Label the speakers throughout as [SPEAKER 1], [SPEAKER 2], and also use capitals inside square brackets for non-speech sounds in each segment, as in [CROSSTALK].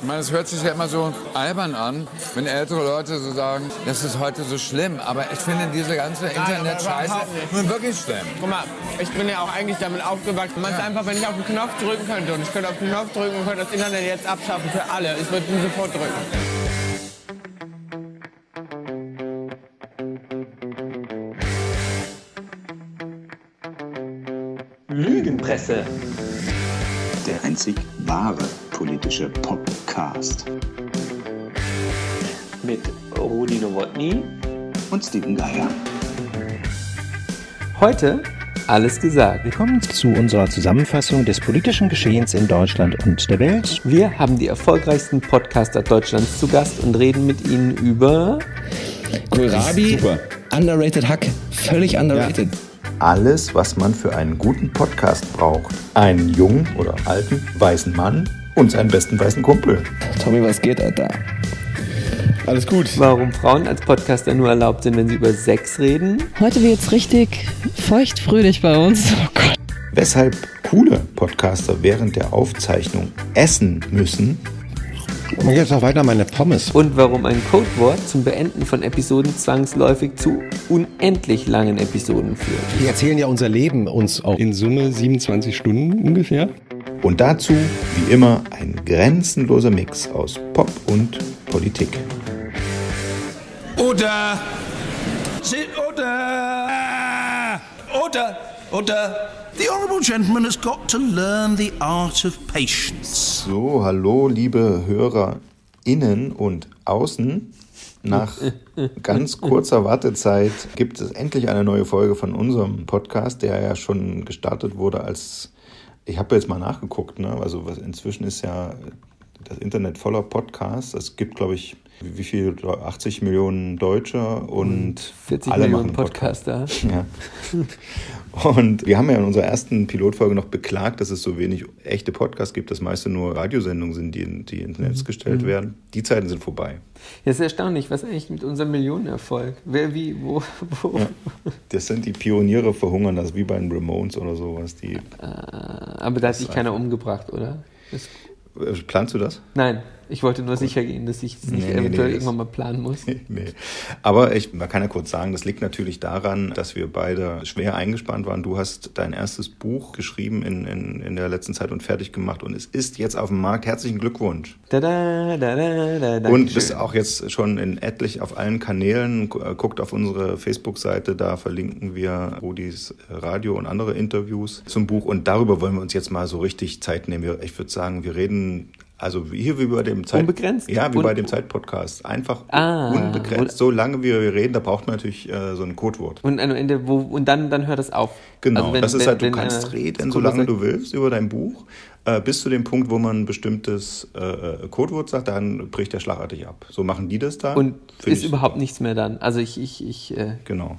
[SPEAKER 1] Ich meine, es hört sich ja immer so albern an, wenn ältere Leute so sagen, das ist heute so schlimm. Aber ich finde diese ganze Internet-Scheiße nun wirklich schlimm.
[SPEAKER 2] Guck mal, ich bin ja auch eigentlich damit aufgewachsen. Man ja. einfach, wenn ich auf den Knopf drücken könnte und ich könnte auf den Knopf drücken und könnte das Internet jetzt abschaffen für alle, ich würde ihn sofort drücken.
[SPEAKER 3] Lügenpresse.
[SPEAKER 4] Der einzig wahre politische Podcast.
[SPEAKER 3] Mit Rudi Nowotny
[SPEAKER 4] und Steven Geier.
[SPEAKER 3] Heute alles gesagt.
[SPEAKER 5] Willkommen zu unserer Zusammenfassung des politischen Geschehens in Deutschland und der Welt.
[SPEAKER 3] Wir haben die erfolgreichsten Podcaster Deutschlands zu Gast und reden mit ihnen über
[SPEAKER 6] Kohlrabi, underrated Hack, völlig underrated. Ja
[SPEAKER 4] alles, was man für einen guten Podcast braucht. Einen jungen oder alten weißen Mann und seinen besten weißen Kumpel.
[SPEAKER 6] Tommy, was geht, Alter? Alles gut.
[SPEAKER 3] Warum Frauen als Podcaster nur erlaubt sind, wenn sie über Sex reden?
[SPEAKER 7] Heute wird's richtig feuchtfröhlich bei uns. Oh Gott.
[SPEAKER 4] Weshalb coole Podcaster während der Aufzeichnung essen müssen
[SPEAKER 5] und jetzt noch weiter meine Pommes.
[SPEAKER 3] Und warum ein Codewort zum Beenden von Episoden zwangsläufig zu unendlich langen Episoden führt.
[SPEAKER 5] Wir erzählen ja unser Leben uns auch in Summe 27 Stunden ungefähr.
[SPEAKER 4] Und dazu, wie immer, ein grenzenloser Mix aus Pop und Politik.
[SPEAKER 8] Oder, oder, oder, oder. The honourable gentleman has got to learn the art of patience.
[SPEAKER 4] So, hallo, liebe HörerInnen und Außen. Nach [LAUGHS] ganz kurzer Wartezeit gibt es endlich eine neue Folge von unserem Podcast, der ja schon gestartet wurde als, ich habe jetzt mal nachgeguckt, ne? also was, inzwischen ist ja das Internet voller Podcasts. Es gibt, glaube ich, wie viel? 80 Millionen Deutsche und
[SPEAKER 3] 40
[SPEAKER 4] alle
[SPEAKER 3] Millionen
[SPEAKER 4] machen
[SPEAKER 3] Podcaster.
[SPEAKER 4] Podcast. Ja. Und wir haben ja in unserer ersten Pilotfolge noch beklagt, dass es so wenig echte Podcasts gibt, dass meiste nur Radiosendungen sind, die, die ins Netz mhm. gestellt mhm. werden. Die Zeiten sind vorbei.
[SPEAKER 3] Ja, ist erstaunlich, was eigentlich mit unserem Millionenerfolg? Wer, wie, wo, wo? Ja,
[SPEAKER 4] das sind die Pioniere verhungern, das wie bei den Ramones oder sowas. Die, äh,
[SPEAKER 3] aber da hat sich keiner umgebracht, oder?
[SPEAKER 4] Äh, Planst du das?
[SPEAKER 3] Nein, ich wollte nur Gut. sicher gehen, dass ich es nicht nee, eventuell nee, irgendwann mal planen muss. [LAUGHS]
[SPEAKER 4] nee. Aber ich, man kann ja kurz sagen, das liegt natürlich daran, dass wir beide schwer eingespannt waren. Du hast dein erstes Buch geschrieben in, in, in der letzten Zeit und fertig gemacht und es ist jetzt auf dem Markt. Herzlichen Glückwunsch. Da, da, da, da, da, und bist auch jetzt schon in etlich auf allen Kanälen. Guckt auf unsere Facebook-Seite, da verlinken wir Rudis Radio und andere Interviews zum Buch und darüber wollen wir uns jetzt mal so richtig Zeit nehmen. Ich würde sagen, wir reden also hier wie bei dem Zeit
[SPEAKER 3] Unbegrenzt?
[SPEAKER 4] Ja, wie Un bei dem Zeitpodcast. Einfach ah, unbegrenzt. So lange wie wir reden, da braucht man natürlich äh, so ein Codewort.
[SPEAKER 3] Und am Ende, wo, und dann, dann hört es auf.
[SPEAKER 4] Genau, also wenn, das ist wenn, halt, du wenn, kannst äh, reden, solange du willst, über dein Buch. Äh, bis zu dem Punkt, wo man ein bestimmtes äh, äh, Codewort sagt, dann bricht der schlagartig ab. So machen die das da.
[SPEAKER 3] Und ist überhaupt nichts mehr dann. Also ich, ich, ich
[SPEAKER 4] äh, Genau.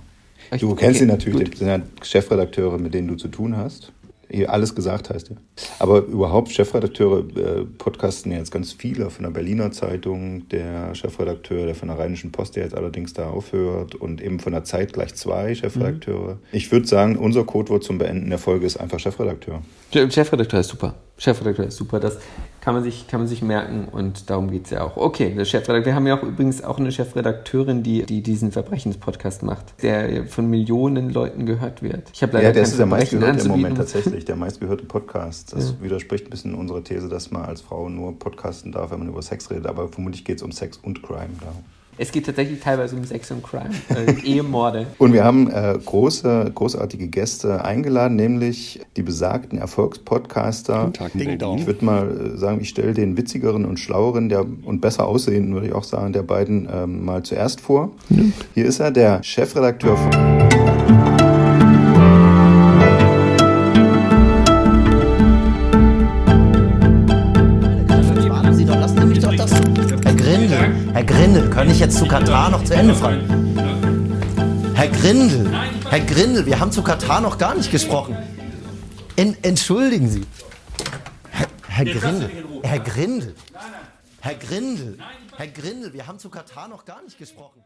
[SPEAKER 4] Du ich, kennst okay, sie natürlich, das sind ja Chefredakteure, mit denen du zu tun hast. Hier alles gesagt heißt ja. Aber überhaupt Chefredakteure äh, podcasten ja jetzt ganz viele von der Berliner Zeitung, der Chefredakteur, der von der Rheinischen Post, der jetzt allerdings da aufhört und eben von der Zeit gleich zwei Chefredakteure. Mhm. Ich würde sagen, unser Codewort zum Beenden der Folge ist einfach Chefredakteur.
[SPEAKER 3] Chefredakteur ist super. Chefredakteur ist super. Das kann man sich, kann man sich merken und darum geht es ja auch. Okay, der Chefredakteur. Wir haben ja auch übrigens auch eine Chefredakteurin, die, die diesen Verbrechenspodcast macht, der von Millionen Leuten gehört wird.
[SPEAKER 4] Ich habe leider ja, der ist der meistgehörte im Moment tatsächlich, der meistgehörte Podcast. Das ja. widerspricht ein bisschen unserer These, dass man als Frau nur podcasten darf, wenn man über Sex redet, aber vermutlich geht es um Sex und Crime da.
[SPEAKER 3] Es geht tatsächlich teilweise um Sex und Crime, äh, [LAUGHS] Ehemorde.
[SPEAKER 4] Und wir haben äh, große, großartige Gäste eingeladen, nämlich die besagten Erfolgspodcaster.
[SPEAKER 5] Tag, Ding Dong.
[SPEAKER 4] Ich würde mal äh, sagen, ich stelle den witzigeren und schlaueren der, und besser aussehenden, würde ich auch sagen, der beiden ähm, mal zuerst vor. Mhm. Hier ist er, der Chefredakteur von...
[SPEAKER 9] Grindel, kann ich jetzt zu Katar noch zu Ende fragen? Herr Grindel, Herr Grindel, wir haben zu Katar noch gar nicht gesprochen. En, entschuldigen Sie. Herr, Herr Grindel, Herr Grindel, Herr Grindel, Herr Grindel, wir haben zu Katar noch gar nicht gesprochen.